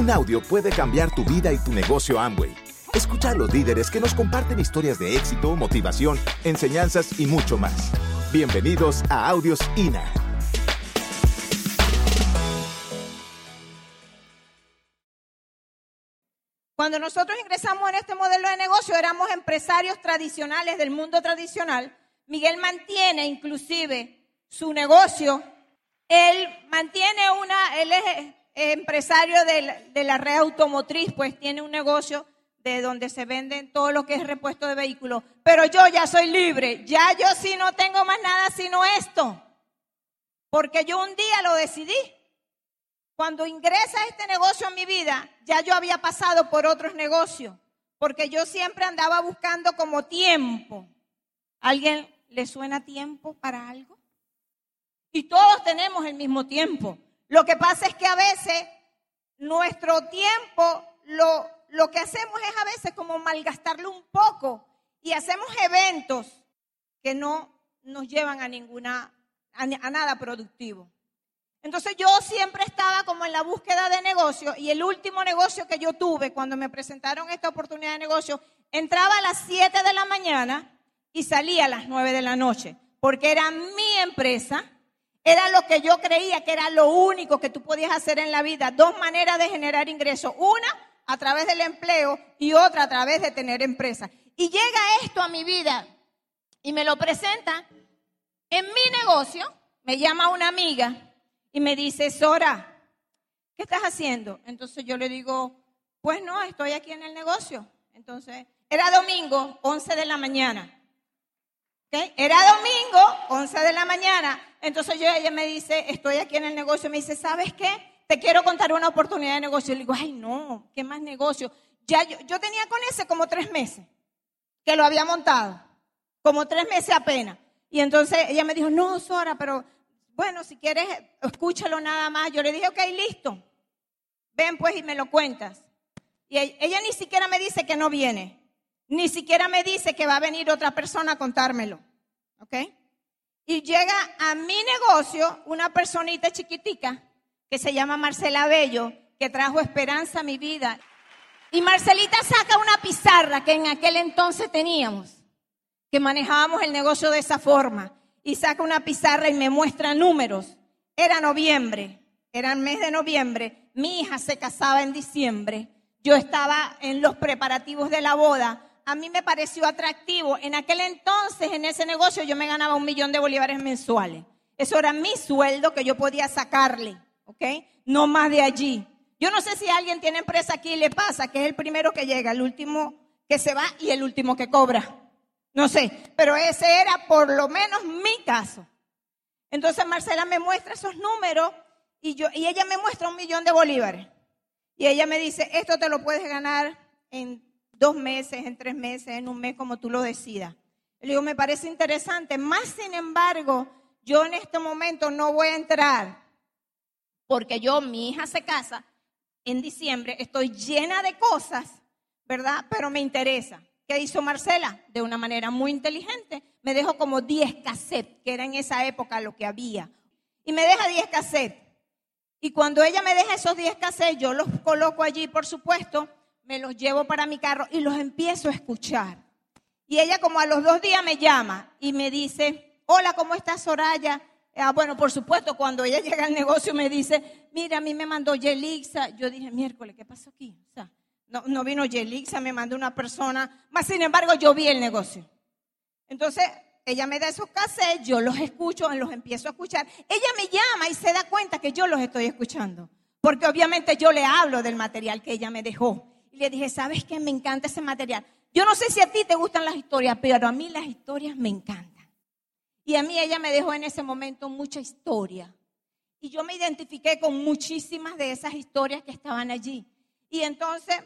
Un audio puede cambiar tu vida y tu negocio Amway. Escucha a los líderes que nos comparten historias de éxito, motivación, enseñanzas y mucho más. Bienvenidos a Audios INA. Cuando nosotros ingresamos en este modelo de negocio, éramos empresarios tradicionales del mundo tradicional. Miguel mantiene inclusive su negocio. Él mantiene una, él es empresario de la, red automotriz, pues tiene un negocio de donde se venden todo lo que es repuesto de vehículos. Pero yo ya soy libre, ya yo sí no tengo más nada sino esto. Porque yo un día lo decidí. Cuando ingresa este negocio en mi vida, ya yo había pasado por otros negocios, porque yo siempre andaba buscando como tiempo. ¿Alguien le suena tiempo para algo? Y todos tenemos el mismo tiempo. Lo que pasa es que a veces nuestro tiempo lo, lo que hacemos es a veces como malgastarlo un poco y hacemos eventos que no nos llevan a ninguna, a, nada productivo. Entonces yo siempre estaba como en la búsqueda de negocio y el último negocio que yo tuve cuando me presentaron esta oportunidad de negocio, entraba a las 7 de la mañana y salía a las 9 de la noche, porque era mi empresa era lo que yo creía que era lo único que tú podías hacer en la vida. Dos maneras de generar ingresos. Una a través del empleo y otra a través de tener empresa. Y llega esto a mi vida y me lo presenta en mi negocio. Me llama una amiga y me dice, Sora, ¿qué estás haciendo? Entonces yo le digo, pues no, estoy aquí en el negocio. Entonces, era domingo, 11 de la mañana. Era domingo, 11 de la mañana. Entonces yo, ella me dice, estoy aquí en el negocio. Me dice, ¿sabes qué? Te quiero contar una oportunidad de negocio. Le digo, ay, no, ¿qué más negocio? Ya yo, yo tenía con ese como tres meses que lo había montado. Como tres meses apenas. Y entonces ella me dijo, no, Sora, pero bueno, si quieres, escúchalo nada más. Yo le dije, ok, listo. Ven pues y me lo cuentas. Y ella ni siquiera me dice que no viene. Ni siquiera me dice que va a venir otra persona a contármelo. ¿Ok? Y llega a mi negocio una personita chiquitica que se llama Marcela Bello, que trajo esperanza a mi vida. Y Marcelita saca una pizarra que en aquel entonces teníamos, que manejábamos el negocio de esa forma. Y saca una pizarra y me muestra números. Era noviembre, era el mes de noviembre. Mi hija se casaba en diciembre. Yo estaba en los preparativos de la boda a mí me pareció atractivo. En aquel entonces, en ese negocio, yo me ganaba un millón de bolívares mensuales. Eso era mi sueldo que yo podía sacarle, ¿ok? No más de allí. Yo no sé si alguien tiene empresa aquí y le pasa que es el primero que llega, el último que se va y el último que cobra. No sé, pero ese era por lo menos mi caso. Entonces Marcela me muestra esos números y, yo, y ella me muestra un millón de bolívares. Y ella me dice, esto te lo puedes ganar en dos meses, en tres meses, en un mes, como tú lo decidas. Le digo, me parece interesante. Más sin embargo, yo en este momento no voy a entrar porque yo, mi hija se casa en diciembre, estoy llena de cosas, ¿verdad? Pero me interesa. ¿Qué hizo Marcela? De una manera muy inteligente, me dejó como 10 cassettes, que era en esa época lo que había. Y me deja 10 cassettes. Y cuando ella me deja esos 10 cassettes, yo los coloco allí, por supuesto, me los llevo para mi carro y los empiezo a escuchar. Y ella como a los dos días me llama y me dice, hola, ¿cómo estás, Soraya? Ah, bueno, por supuesto, cuando ella llega al negocio me dice, mira, a mí me mandó Yelixa. Yo dije, miércoles, ¿qué pasó aquí? O sea, no, no vino Yelixa, me mandó una persona. Más sin embargo, yo vi el negocio. Entonces, ella me da esos cassettes, yo los escucho, los empiezo a escuchar. Ella me llama y se da cuenta que yo los estoy escuchando. Porque obviamente yo le hablo del material que ella me dejó le dije, ¿sabes qué? Me encanta ese material. Yo no sé si a ti te gustan las historias, pero a mí las historias me encantan. Y a mí ella me dejó en ese momento mucha historia. Y yo me identifiqué con muchísimas de esas historias que estaban allí. Y entonces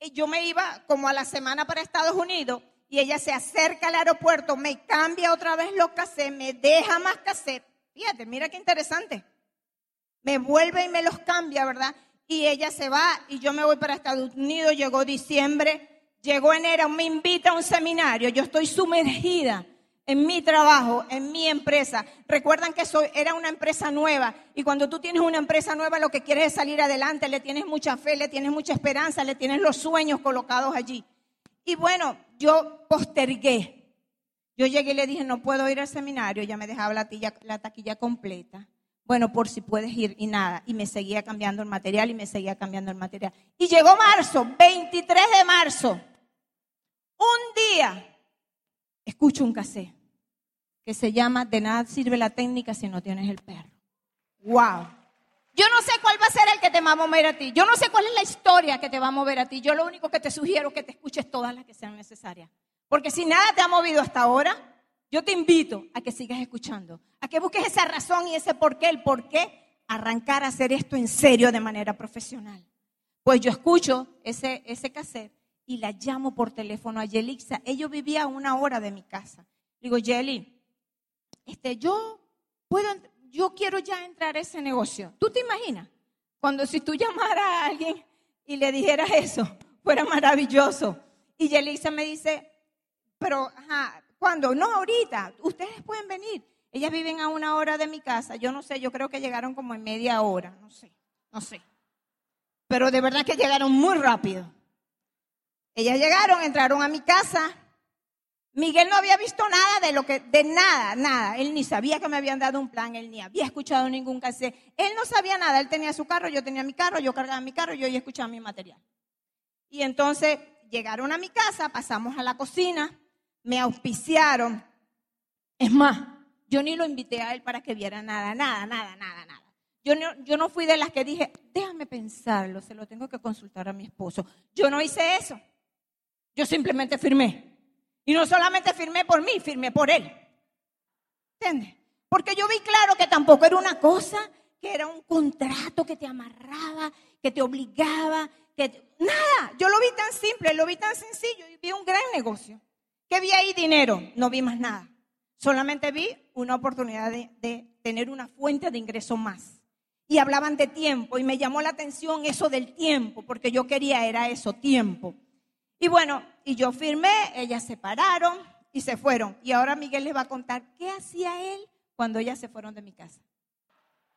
eh, yo me iba como a la semana para Estados Unidos y ella se acerca al aeropuerto, me cambia otra vez los cassettes, me deja más cassettes. Fíjate, mira qué interesante. Me vuelve y me los cambia, ¿verdad? Y ella se va y yo me voy para Estados Unidos, llegó diciembre, llegó enero, me invita a un seminario, yo estoy sumergida en mi trabajo, en mi empresa. Recuerdan que soy, era una empresa nueva y cuando tú tienes una empresa nueva lo que quieres es salir adelante, le tienes mucha fe, le tienes mucha esperanza, le tienes los sueños colocados allí. Y bueno, yo postergué. Yo llegué y le dije, no puedo ir al seminario, ya me dejaba la, la taquilla completa. Bueno, por si puedes ir y nada. Y me seguía cambiando el material y me seguía cambiando el material. Y llegó marzo, 23 de marzo. Un día escucho un cassette que se llama De nada sirve la técnica si no tienes el perro. ¡Wow! Yo no sé cuál va a ser el que te va a mover a ti. Yo no sé cuál es la historia que te va a mover a ti. Yo lo único que te sugiero es que te escuches todas las que sean necesarias. Porque si nada te ha movido hasta ahora, yo te invito a que sigas escuchando, a que busques esa razón y ese por qué, el por qué arrancar a hacer esto en serio de manera profesional. Pues yo escucho ese, ese cassette y la llamo por teléfono a Yelixa. Ella vivía a una hora de mi casa. Digo, Yeli, este, yo puedo, yo quiero ya entrar a ese negocio. ¿Tú te imaginas? Cuando si tú llamaras a alguien y le dijeras eso, fuera maravilloso. Y Yelixa me dice, pero, ajá, ¿cuándo? No, ahorita, ustedes pueden venir. Ellas viven a una hora de mi casa. Yo no sé, yo creo que llegaron como en media hora, no sé, no sé. Pero de verdad que llegaron muy rápido. Ellas llegaron, entraron a mi casa. Miguel no había visto nada de lo que, de nada, nada. Él ni sabía que me habían dado un plan, él ni había escuchado ningún cassette. Él no sabía nada, él tenía su carro, yo tenía mi carro, yo cargaba mi carro, yo ya escuchaba mi material. Y entonces llegaron a mi casa, pasamos a la cocina, me auspiciaron. Es más, yo ni lo invité a él para que viera nada, nada, nada, nada, nada. Yo no, yo no fui de las que dije, déjame pensarlo, se lo tengo que consultar a mi esposo. Yo no hice eso. Yo simplemente firmé. Y no solamente firmé por mí, firmé por él. ¿Entiendes? Porque yo vi claro que tampoco era una cosa, que era un contrato que te amarraba, que te obligaba, que nada. Yo lo vi tan simple, lo vi tan sencillo y vi un gran negocio. ¿Qué vi ahí? Dinero. No vi más nada. Solamente vi una oportunidad de, tener una fuente de ingreso más. Y hablaban de tiempo y me llamó la atención eso del tiempo, porque yo quería era eso, tiempo. Y bueno, y yo firmé, ellas se pararon y se fueron. Y ahora Miguel les va a contar qué hacía él cuando ellas se fueron de mi casa.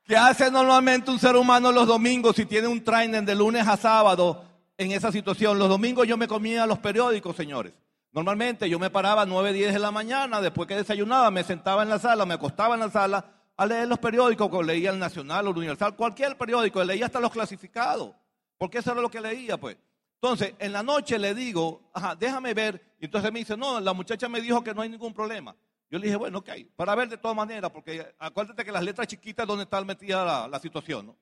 ¿Qué hace normalmente un ser humano los domingos si tiene un training de lunes a sábado en esa situación? Los domingos yo me comía los periódicos, señores. Normalmente yo me paraba a 9, 10 de la mañana, después que desayunaba, me sentaba en la sala, me acostaba en la sala a leer los periódicos, leía el Nacional, el Universal, cualquier periódico, leía hasta los clasificados, porque eso era lo que leía, pues. Entonces, en la noche le digo, ajá, déjame ver. Y entonces me dice, no, la muchacha me dijo que no hay ningún problema. Yo le dije, bueno, ok, para ver de todas maneras, porque acuérdate que las letras chiquitas es donde está metida la, situación, ¿no?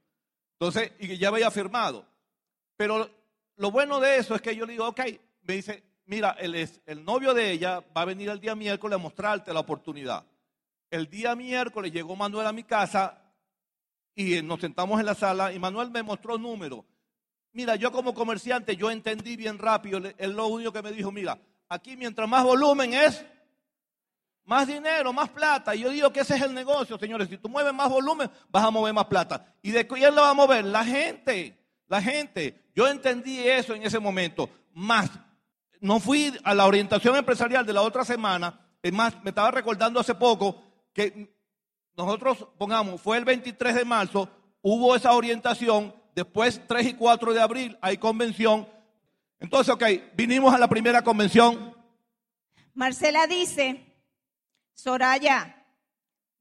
Entonces, y ya había firmado. Pero lo bueno de eso es que yo le digo, ok, me dice, mira, el, el novio de ella va a venir el día miércoles a mostrarte la oportunidad. El día miércoles llegó Manuel a mi casa y nos sentamos en la sala y Manuel me mostró números Mira, yo como comerciante, yo entendí bien rápido, es lo único que me dijo, mira, aquí mientras más volumen es, más dinero, más plata. Y yo digo que ese es el negocio, señores. Si tú mueves más volumen, vas a mover más plata. ¿Y de quién lo va a mover? La gente, la gente. Yo entendí eso en ese momento. Más, no fui a la orientación empresarial de la otra semana. Es más, me estaba recordando hace poco que nosotros, pongamos, fue el 23 de marzo, hubo esa orientación Después, 3 y 4 de abril, hay convención. Entonces, ok, vinimos a la primera convención. Marcela dice, Soraya,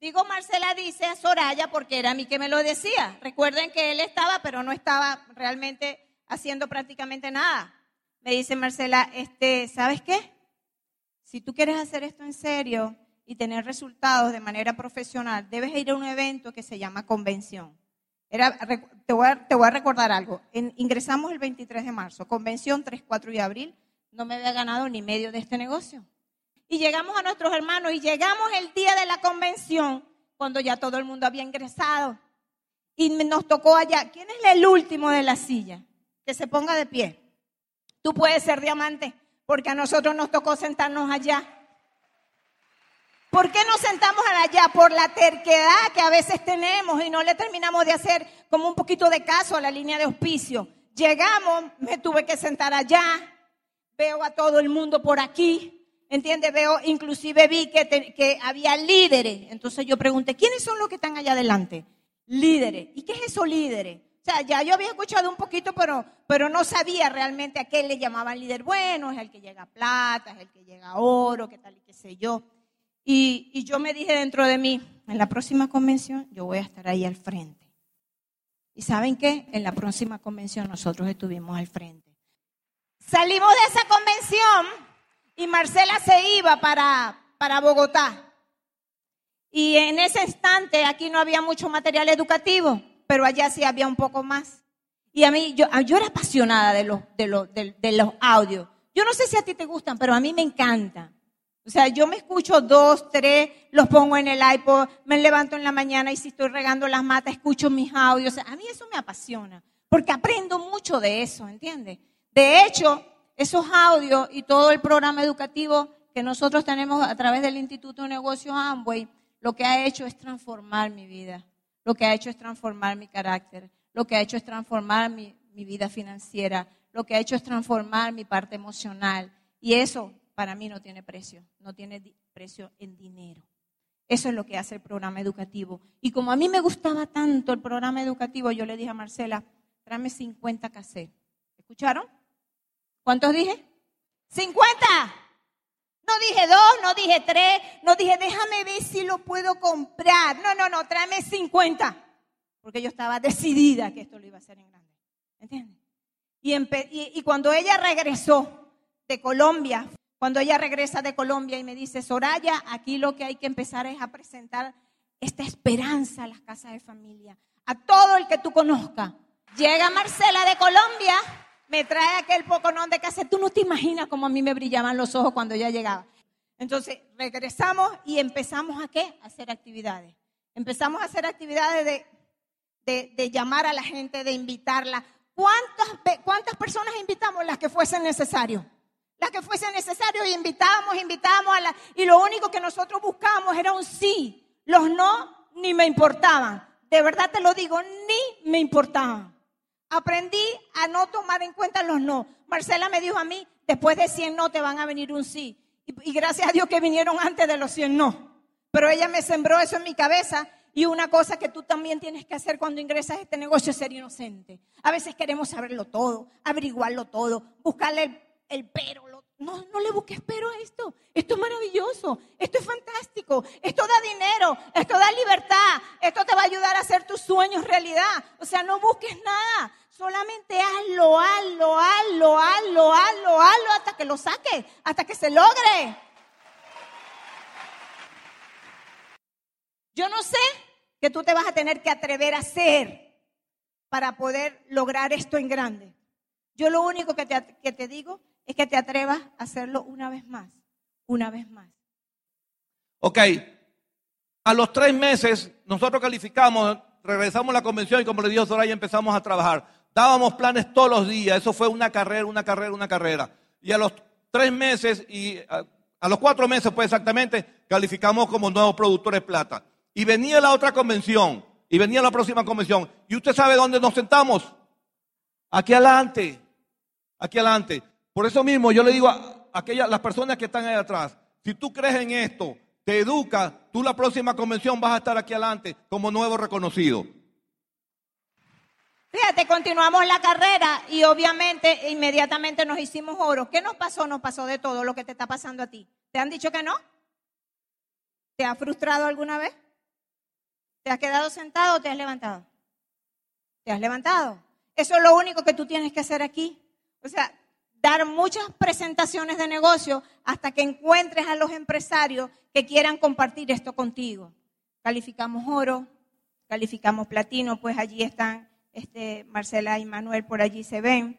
digo Marcela dice a Soraya porque era a mí que me lo decía. Recuerden que él estaba, pero no estaba realmente haciendo prácticamente nada. Me dice Marcela, este, ¿sabes qué? Si tú quieres hacer esto en serio y tener resultados de manera profesional, debes ir a un evento que se llama convención te, voy a, recordar algo. ingresamos el 23 de marzo, convención 3, 4 de abril. No me había ganado ni medio de este negocio. Y llegamos a nuestros hermanos y llegamos el día de la convención cuando ya todo el mundo había ingresado. Y nos tocó allá. ¿Quién es el último de la silla? Que se ponga de pie. Tú puedes ser diamante, porque a nosotros nos tocó sentarnos allá. ¿Por qué nos sentamos allá? Por la terquedad que a veces tenemos y no le terminamos de hacer como un poquito de caso a la línea de auspicio. Llegamos, me tuve que sentar allá, veo a todo el mundo por aquí ¿entiendes? Veo, inclusive vi que, que había líderes. Entonces yo pregunté, ¿quiénes son los que están allá adelante? Líderes. ¿Y qué es eso líderes? O sea, ya yo había escuchado un poquito, pero, pero no sabía realmente a qué le llamaban líder. Bueno, es el que llega plata, es el que llega oro, qué tal y qué sé yo. Y, y yo me dije dentro de mí, en la próxima convención yo voy a estar ahí al frente. ¿Y saben qué? En la próxima convención nosotros estuvimos al frente. Salimos de esa convención y Marcela se iba para, para Bogotá. Y en ese instante aquí no había mucho material educativo pero allá sí había un poco más. Y a mí, yo, yo era apasionada de los, de, los, de, los audios. Yo no sé si a ti te gustan, pero a mí me encanta. O sea, yo me escucho dos, tres, los pongo en el iPod, me levanto en la mañana y si estoy regando las matas, escucho mis audios. a mí eso me apasiona, porque aprendo mucho de eso, ¿entiendes? De hecho, esos audios y todo el programa educativo que nosotros tenemos a través del Instituto de Negocios Amway, lo que ha hecho es transformar mi vida lo que ha hecho es transformar mi carácter, lo que ha hecho es transformar mi, vida financiera, lo que ha hecho es transformar mi parte emocional. Y eso para mí no tiene precio, no tiene precio en dinero. Eso es lo que hace el programa educativo. Y como a mí me gustaba tanto el programa educativo, yo le dije a Marcela, tráeme 50 cassettes. ¿Escucharon? ¿Cuántos dije? ¡50! No dije dos, no dije tres, no dije déjame ver si lo puedo comprar. No, no, no, tráeme 50. Porque yo estaba decidida que esto lo iba a hacer en grande. ¿Entiendes? Y, y, cuando ella regresó de Colombia, cuando ella regresa de Colombia y me dice, Soraya, aquí lo que hay que empezar es a presentar esta esperanza a las casas de familia, a todo el que tú conozcas. Llega Marcela de Colombia me trae aquel poconón de casa. Tú no te imaginas cómo a mí me brillaban los ojos cuando ella llegaba. Entonces regresamos y empezamos a qué? A hacer actividades. Empezamos a hacer actividades de, de, llamar a la gente, de invitarla. ¿Cuántas, ¿Cuántas personas invitamos? Las que fuesen necesario. Las que fuesen necesario y invitábamos, invitábamos a la... Y lo único que nosotros buscábamos era un sí. Los no ni me importaban. De verdad te lo digo, ni me importaban. Aprendí a no tomar en cuenta los no. Marcela me dijo a mí, después de 100 no te van a venir un sí. Y, gracias a Dios que vinieron antes de los 100 no. Pero ella me sembró eso en mi cabeza y una cosa que tú también tienes que hacer cuando ingresas a este negocio es ser inocente. A veces queremos saberlo todo, averiguarlo todo, buscarle el, pero, no, no le busques pero a esto. Esto es maravilloso. Esto es fantástico. Esto da dinero. Esto da libertad. Esto te va a ayudar a hacer tus sueños realidad. O sea, no busques nada. Solamente hazlo, hazlo, hazlo, hazlo, hazlo, hazlo hasta que lo saques, hasta que se logre. Yo no sé que tú te vas a tener que atrever a hacer para poder lograr esto en grande. Yo lo único que te, que te digo es que te atrevas a hacerlo una vez más, una vez más. Ok, a los tres meses nosotros calificamos, regresamos a la convención y como le dijo Soraya empezamos a trabajar. Dábamos planes todos los días, eso fue una carrera, una carrera, una carrera. Y a los tres meses y a, los cuatro meses pues exactamente calificamos como nuevos productores plata. Y venía la otra convención, y venía la próxima convención. ¿Y usted sabe dónde nos sentamos? Aquí adelante, aquí adelante. Por eso mismo yo le digo a aquellas, las personas que están ahí atrás, si tú crees en esto, te educas, tú la próxima convención vas a estar aquí adelante como nuevo reconocido. Fíjate, continuamos la carrera y obviamente inmediatamente nos hicimos oro. ¿Qué nos pasó? Nos pasó de todo lo que te está pasando a ti. ¿Te han dicho que no? ¿Te ha frustrado alguna vez? ¿Te has quedado sentado o te has levantado? Te has levantado. Eso es lo único que tú tienes que hacer aquí. O sea, dar muchas presentaciones de negocio hasta que encuentres a los empresarios que quieran compartir esto contigo. Calificamos oro, calificamos platino, pues allí están este, Marcela y Manuel, por allí se ven.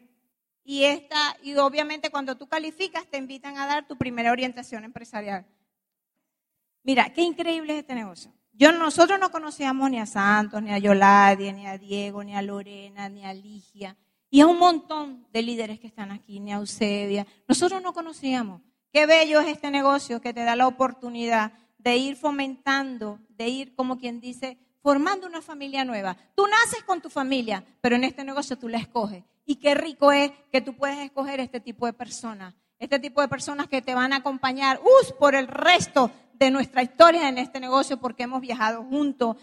Y, esta, y obviamente cuando tú calificas te invitan a dar tu primera orientación empresarial. Mira, qué increíble es este negocio. Yo, nosotros no conocíamos ni a Santos, ni a Yoladia, ni a Diego, ni a Lorena, ni a Ligia. Y a un montón de líderes que están aquí, ni a Eusebia. Nosotros no conocíamos. Qué bello es este negocio que te da la oportunidad de ir fomentando, de ir, como quien dice, formando una familia nueva. Tú naces con tu familia, pero en este negocio tú la escoges. Y qué rico es que tú puedes escoger este tipo de personas. Este tipo de personas que te van a acompañar us, por el resto de nuestra historia en este negocio porque hemos viajado juntos.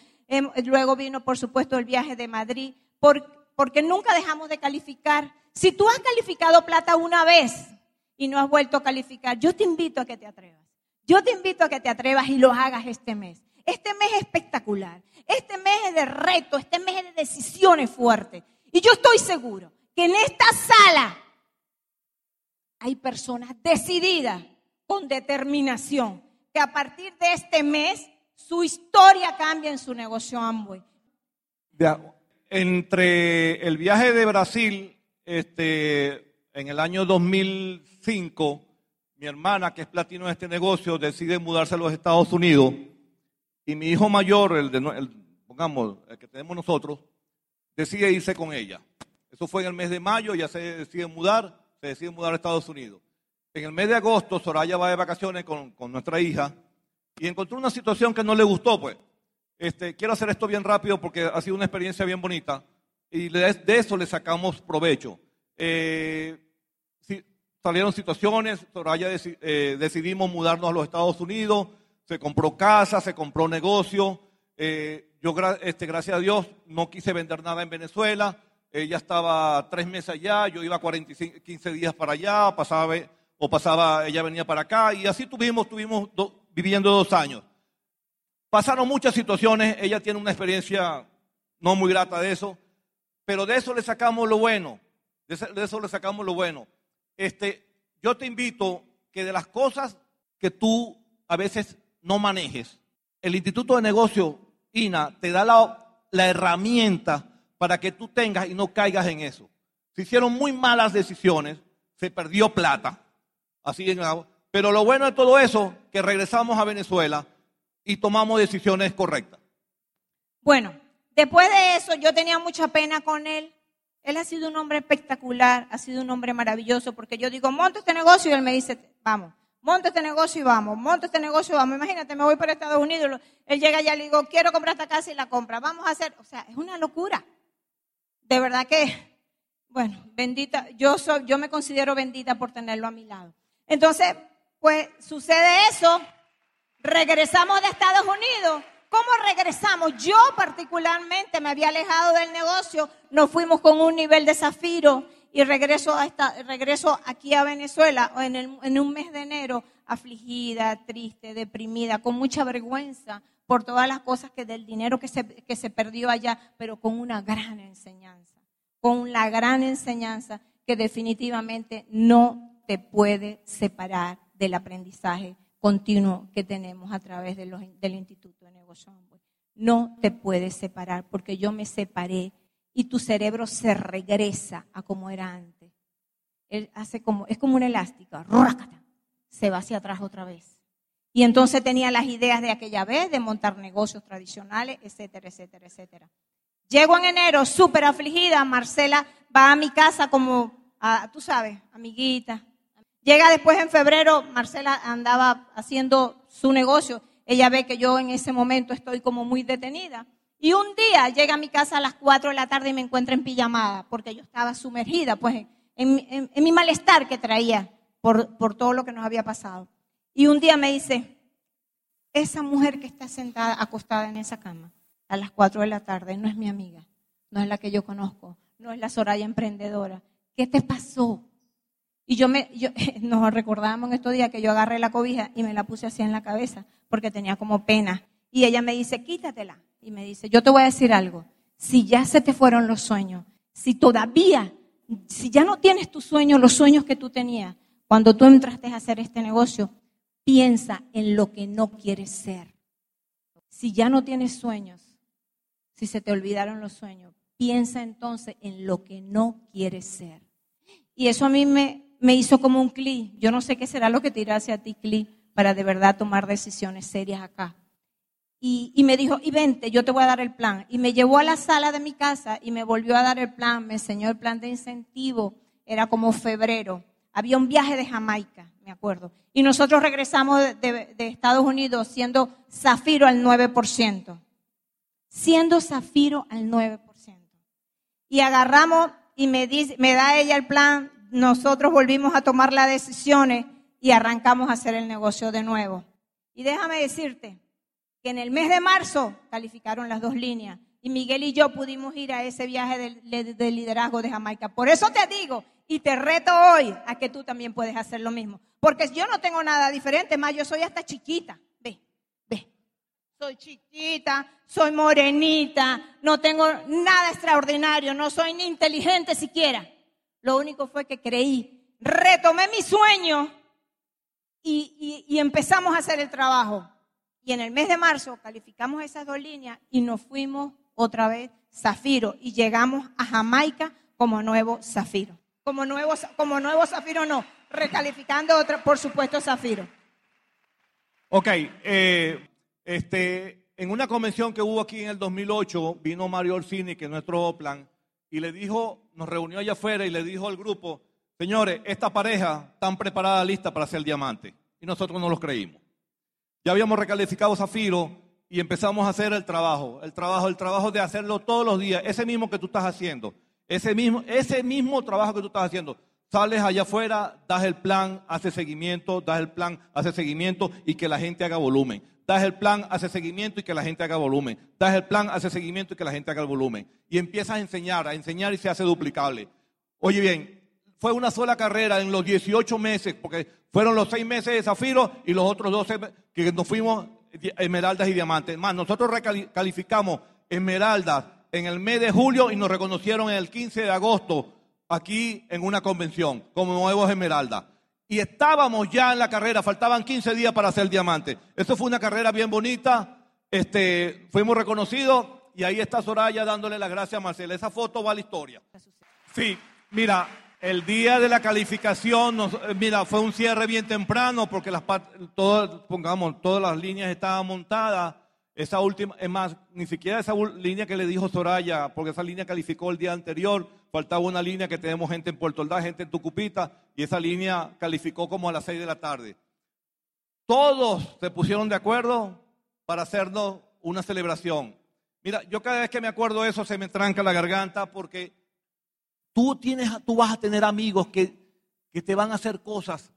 Luego vino, por supuesto, el viaje de Madrid, porque nunca dejamos de calificar. Si tú has calificado plata una vez y no has vuelto a calificar, yo te invito a que te atrevas. Yo te invito a que te atrevas y lo hagas este mes. Este mes es espectacular. Este mes es de reto, este mes es de decisiones fuertes. Y yo estoy seguro que en esta sala hay personas decididas con determinación que a partir de este mes su historia cambia en su negocio Amway. Entre el viaje de Brasil este, en el año 2005, mi hermana, que es platino de este negocio, decide mudarse a los Estados Unidos y mi hijo mayor, el, de, el, pongamos, el que tenemos nosotros, decide irse con ella. Eso fue en el mes de mayo, ya se decide mudar, se decide mudar a Estados Unidos. En el mes de agosto, Soraya va de vacaciones con, con nuestra hija y encontró una situación que no le gustó, pues. Este, quiero hacer esto bien rápido porque ha sido una experiencia bien bonita y de eso le sacamos provecho. Eh, salieron situaciones, Soraya eh, decidimos mudarnos a los Estados Unidos, se compró casa, se compró negocio. Eh, yo, este, gracias a Dios, no quise vender nada en Venezuela. Ella estaba tres meses allá, yo iba 45, 15 días para allá, pasaba, o pasaba, ella venía para acá, y así tuvimos, tuvimos viviendo dos años. Pasaron muchas situaciones, ella tiene una experiencia no muy grata de eso, pero de eso le sacamos lo bueno, de eso le sacamos lo bueno. Este, yo te invito que de las cosas que tú a veces no manejes. El Instituto de Negocio, INA, te da la, herramienta para que tú tengas y no caigas en eso. Se hicieron muy malas decisiones, se perdió plata, así en pero lo bueno de todo eso, que regresamos a Venezuela y tomamos decisiones correctas. Bueno, después de eso yo tenía mucha pena con él. Él ha sido un hombre espectacular, ha sido un hombre maravilloso, porque yo digo, monta este negocio y él me dice, vamos monta este negocio y vamos, monta este negocio y vamos. Imagínate, me voy para Estados Unidos, él llega allá y le digo, quiero comprar esta casa y la compra. Vamos a hacer, o sea, es una locura. De verdad que, bueno, bendita, yo, soy, yo me considero bendita por tenerlo a mi lado. Entonces, pues sucede eso, regresamos de Estados Unidos. ¿Cómo regresamos? Yo particularmente me había alejado del negocio, nos fuimos con un nivel de zafiro y regreso, a esta, regreso aquí a Venezuela en, en un mes de enero afligida, triste, deprimida, con mucha vergüenza por todas las cosas que del dinero que se, que se perdió allá, pero con una gran enseñanza, con la gran enseñanza que definitivamente no te puede separar del aprendizaje continuo que tenemos a través de los, del Instituto de Negocios. No te puedes separar porque yo me separé y tu cerebro se regresa a como era antes. Él hace como, es como un elástico, se va hacia atrás otra vez. Y entonces tenía las ideas de aquella vez, de montar negocios tradicionales, etcétera, etcétera, etcétera. Llego en enero súper afligida, Marcela va a mi casa como, tú sabes, amiguita. Llega después en febrero, Marcela andaba haciendo su negocio. Ella ve que yo en ese momento estoy como muy detenida. Y un día llega a mi casa a las 4 de la tarde y me encuentra en pijamada, porque yo estaba sumergida pues, en, mi malestar que traía por, por todo lo que nos había pasado. Y un día me dice, esa mujer que está sentada, acostada en esa cama, a las 4 de la tarde, no es mi amiga, no es la que yo conozco, no es la Soraya emprendedora. ¿Qué te pasó? Y yo me, yo, nos recordábamos en estos días que yo agarré la cobija y me la puse así en la cabeza porque tenía como pena. Y ella me dice, quítatela y me dice, yo te voy a decir algo, si ya se te fueron los sueños, si todavía, si ya no tienes tus sueños, los sueños que tú tenías, cuando tú entraste a hacer este negocio, piensa en lo que no quieres ser. Si ya no tienes sueños, si se te olvidaron los sueños, piensa entonces en lo que no quieres ser. Y eso a mí me, me hizo como un clic. Yo no sé qué será lo que te irá hacia ti, clic, para de verdad tomar decisiones serias acá y, me dijo, y vente, yo te voy a dar el plan. Y me llevó a la sala de mi casa y me volvió a dar el plan, me enseñó el plan de incentivo, era como febrero. Había un viaje de Jamaica, me acuerdo. Y nosotros regresamos de, Estados Unidos siendo zafiro al 9%. Siendo zafiro al 9%. Y agarramos y me, dice, me da ella el plan, nosotros volvimos a tomar las decisiones y arrancamos a hacer el negocio de nuevo. Y déjame decirte que en el mes de marzo calificaron las dos líneas y Miguel y yo pudimos ir a ese viaje de, liderazgo de Jamaica. Por eso te digo y te reto hoy a que tú también puedes hacer lo mismo. Porque yo no tengo nada diferente, más yo soy hasta chiquita. Ve, ve. Soy chiquita, soy morenita, no tengo nada extraordinario, no soy ni inteligente siquiera. Lo único fue que creí, retomé mi sueño y, y empezamos a hacer el trabajo. Y en el mes de marzo calificamos esas dos líneas y nos fuimos otra vez Zafiro y llegamos a Jamaica como nuevo Zafiro. Como nuevo, como nuevo Zafiro no, recalificando otra, por supuesto Zafiro. Ok, eh, este, en una convención que hubo aquí en el 2008 vino Mario Orsini, que es nuestro plan, y le dijo, nos reunió allá afuera y le dijo al grupo, señores, esta pareja está preparada, lista para ser diamante. Y nosotros no los creímos. Ya habíamos recalificado Zafiro y empezamos a hacer el trabajo, el trabajo, el trabajo de hacerlo todos los días, ese mismo que tú estás haciendo, ese mismo, ese mismo trabajo que tú estás haciendo. Sales allá afuera, das el plan, haces seguimiento, das el plan, haces seguimiento y que la gente haga volumen. Das el plan, hace seguimiento y que la gente haga volumen. Das el plan, hace seguimiento y que la gente haga el volumen. Y empiezas a enseñar, a enseñar y se hace duplicable. Oye bien, fue una sola carrera en los 18 meses, porque fueron los 6 meses de Zafiro y los otros 12 que nos fuimos esmeraldas y diamantes. Más, nosotros recalificamos esmeraldas en el mes de julio y nos reconocieron en el 15 de agosto aquí en una convención como nuevos esmeraldas. Y estábamos ya en la carrera, faltaban 15 días para hacer diamante. Eso fue una carrera bien bonita, este, fuimos reconocidos y ahí está Soraya dándole las gracias a Marcela. Esa foto va a la historia. Sí, mira, el día de la calificación, eh, mira, fue un cierre bien temprano porque todas, pongamos, todas las líneas estaban montadas. Esa última, es más, ni siquiera esa línea que le dijo Soraya, porque esa línea calificó el día anterior, faltaba una línea que tenemos gente en Puerto Ordaz, gente en Tucupita, y esa línea calificó como a las seis de la tarde. Todos se pusieron de acuerdo para hacernos una celebración. Mira, yo cada vez que me acuerdo de eso se me tranca la garganta porque Tú, tienes, tú vas a tener amigos que, que te van a hacer cosas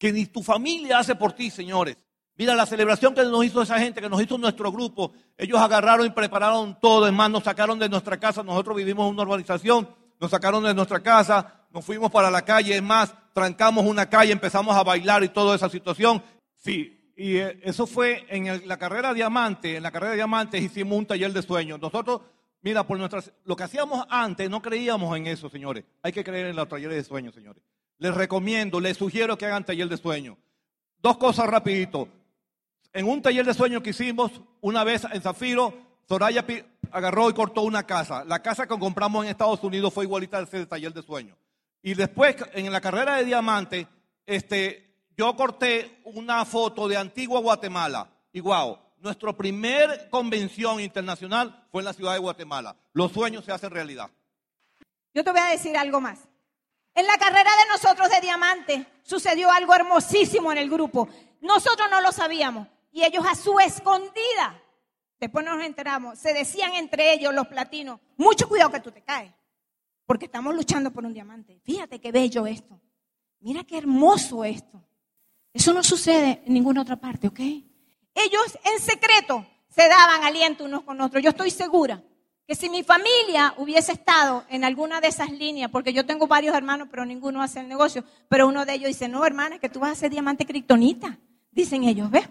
que ni tu familia hace por ti, señores. Mira la celebración que nos hizo esa gente, que nos hizo nuestro grupo. Ellos agarraron y prepararon todo. Es más, nos sacaron de nuestra casa. Nosotros vivimos en una urbanización. Nos sacaron de nuestra casa. Nos fuimos para la calle. Es más, trancamos una calle, empezamos a bailar y toda esa situación. Sí, y eh, eso fue en la carrera Diamante. En la carrera Diamante hicimos un taller de sueños. Nosotros Mira, por nuestras, lo que hacíamos antes, no creíamos en eso, señores. Hay que creer en los talleres de sueños, señores. Les recomiendo, les sugiero que hagan taller de sueños. Dos cosas rapidito. En un taller de sueños que hicimos una vez en Zafiro, Soraya agarró y cortó una casa. La casa que compramos en Estados Unidos fue igualita a ese taller de sueños. Y después, en la carrera de diamante, este, yo corté una foto de Antigua Guatemala. Y nuestra primer convención internacional fue en la ciudad de Guatemala. Los sueños se hacen realidad. Yo te voy a decir algo más. En la carrera de nosotros de diamante sucedió algo hermosísimo en el grupo. Nosotros no lo sabíamos y ellos a su escondida, después nos enteramos, se decían entre ellos los platinos, mucho cuidado que tú te caes, porque estamos luchando por un diamante. Fíjate qué bello esto. Mira qué hermoso esto. Eso no sucede en ninguna otra parte, ¿ok? Ellos en secreto se daban aliento unos con otros. Yo estoy segura que si mi familia hubiese estado en alguna de esas líneas, porque yo tengo varios hermanos, pero ninguno hace el negocio, pero uno de ellos dice, no, hermana, que tú vas a ser diamante criptonita, dicen ellos, ¿ves?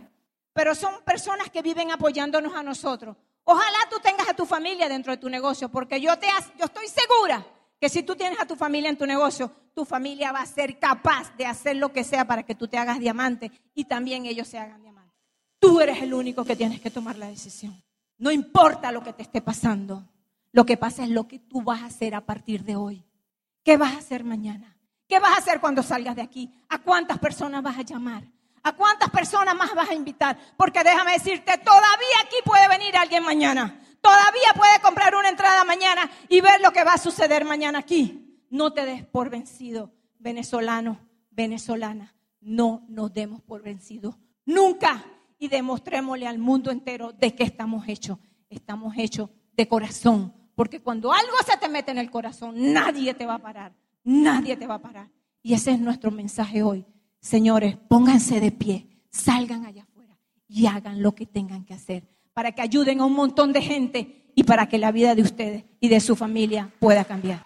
Pero son personas que viven apoyándonos a nosotros. Ojalá tú tengas a tu familia dentro de tu negocio, porque yo, te, yo estoy segura que si tú tienes a tu familia en tu negocio, tu familia va a ser capaz de hacer lo que sea para que tú te hagas diamante y también ellos se hagan diamante. Tú eres el único que tienes que tomar la decisión. No importa lo que te esté pasando. Lo que pasa es lo que tú vas a hacer a partir de hoy. ¿Qué vas a hacer mañana? ¿Qué vas a hacer cuando salgas de aquí? ¿A cuántas personas vas a llamar? ¿A cuántas personas más vas a invitar? Porque déjame decirte, todavía aquí puede venir alguien mañana. Todavía puede comprar una entrada mañana y ver lo que va a suceder mañana aquí. No te des por vencido, venezolano, venezolana. No nos demos por vencidos. Nunca y demostrémosle al mundo entero de qué estamos hechos. Estamos hechos de corazón. Porque cuando algo se te mete en el corazón, nadie te va a parar. Nadie te va a parar. Y ese es nuestro mensaje hoy. Señores, pónganse de pie, salgan allá afuera y hagan lo que tengan que hacer para que ayuden a un montón de gente y para que la vida de ustedes y de su familia pueda cambiar.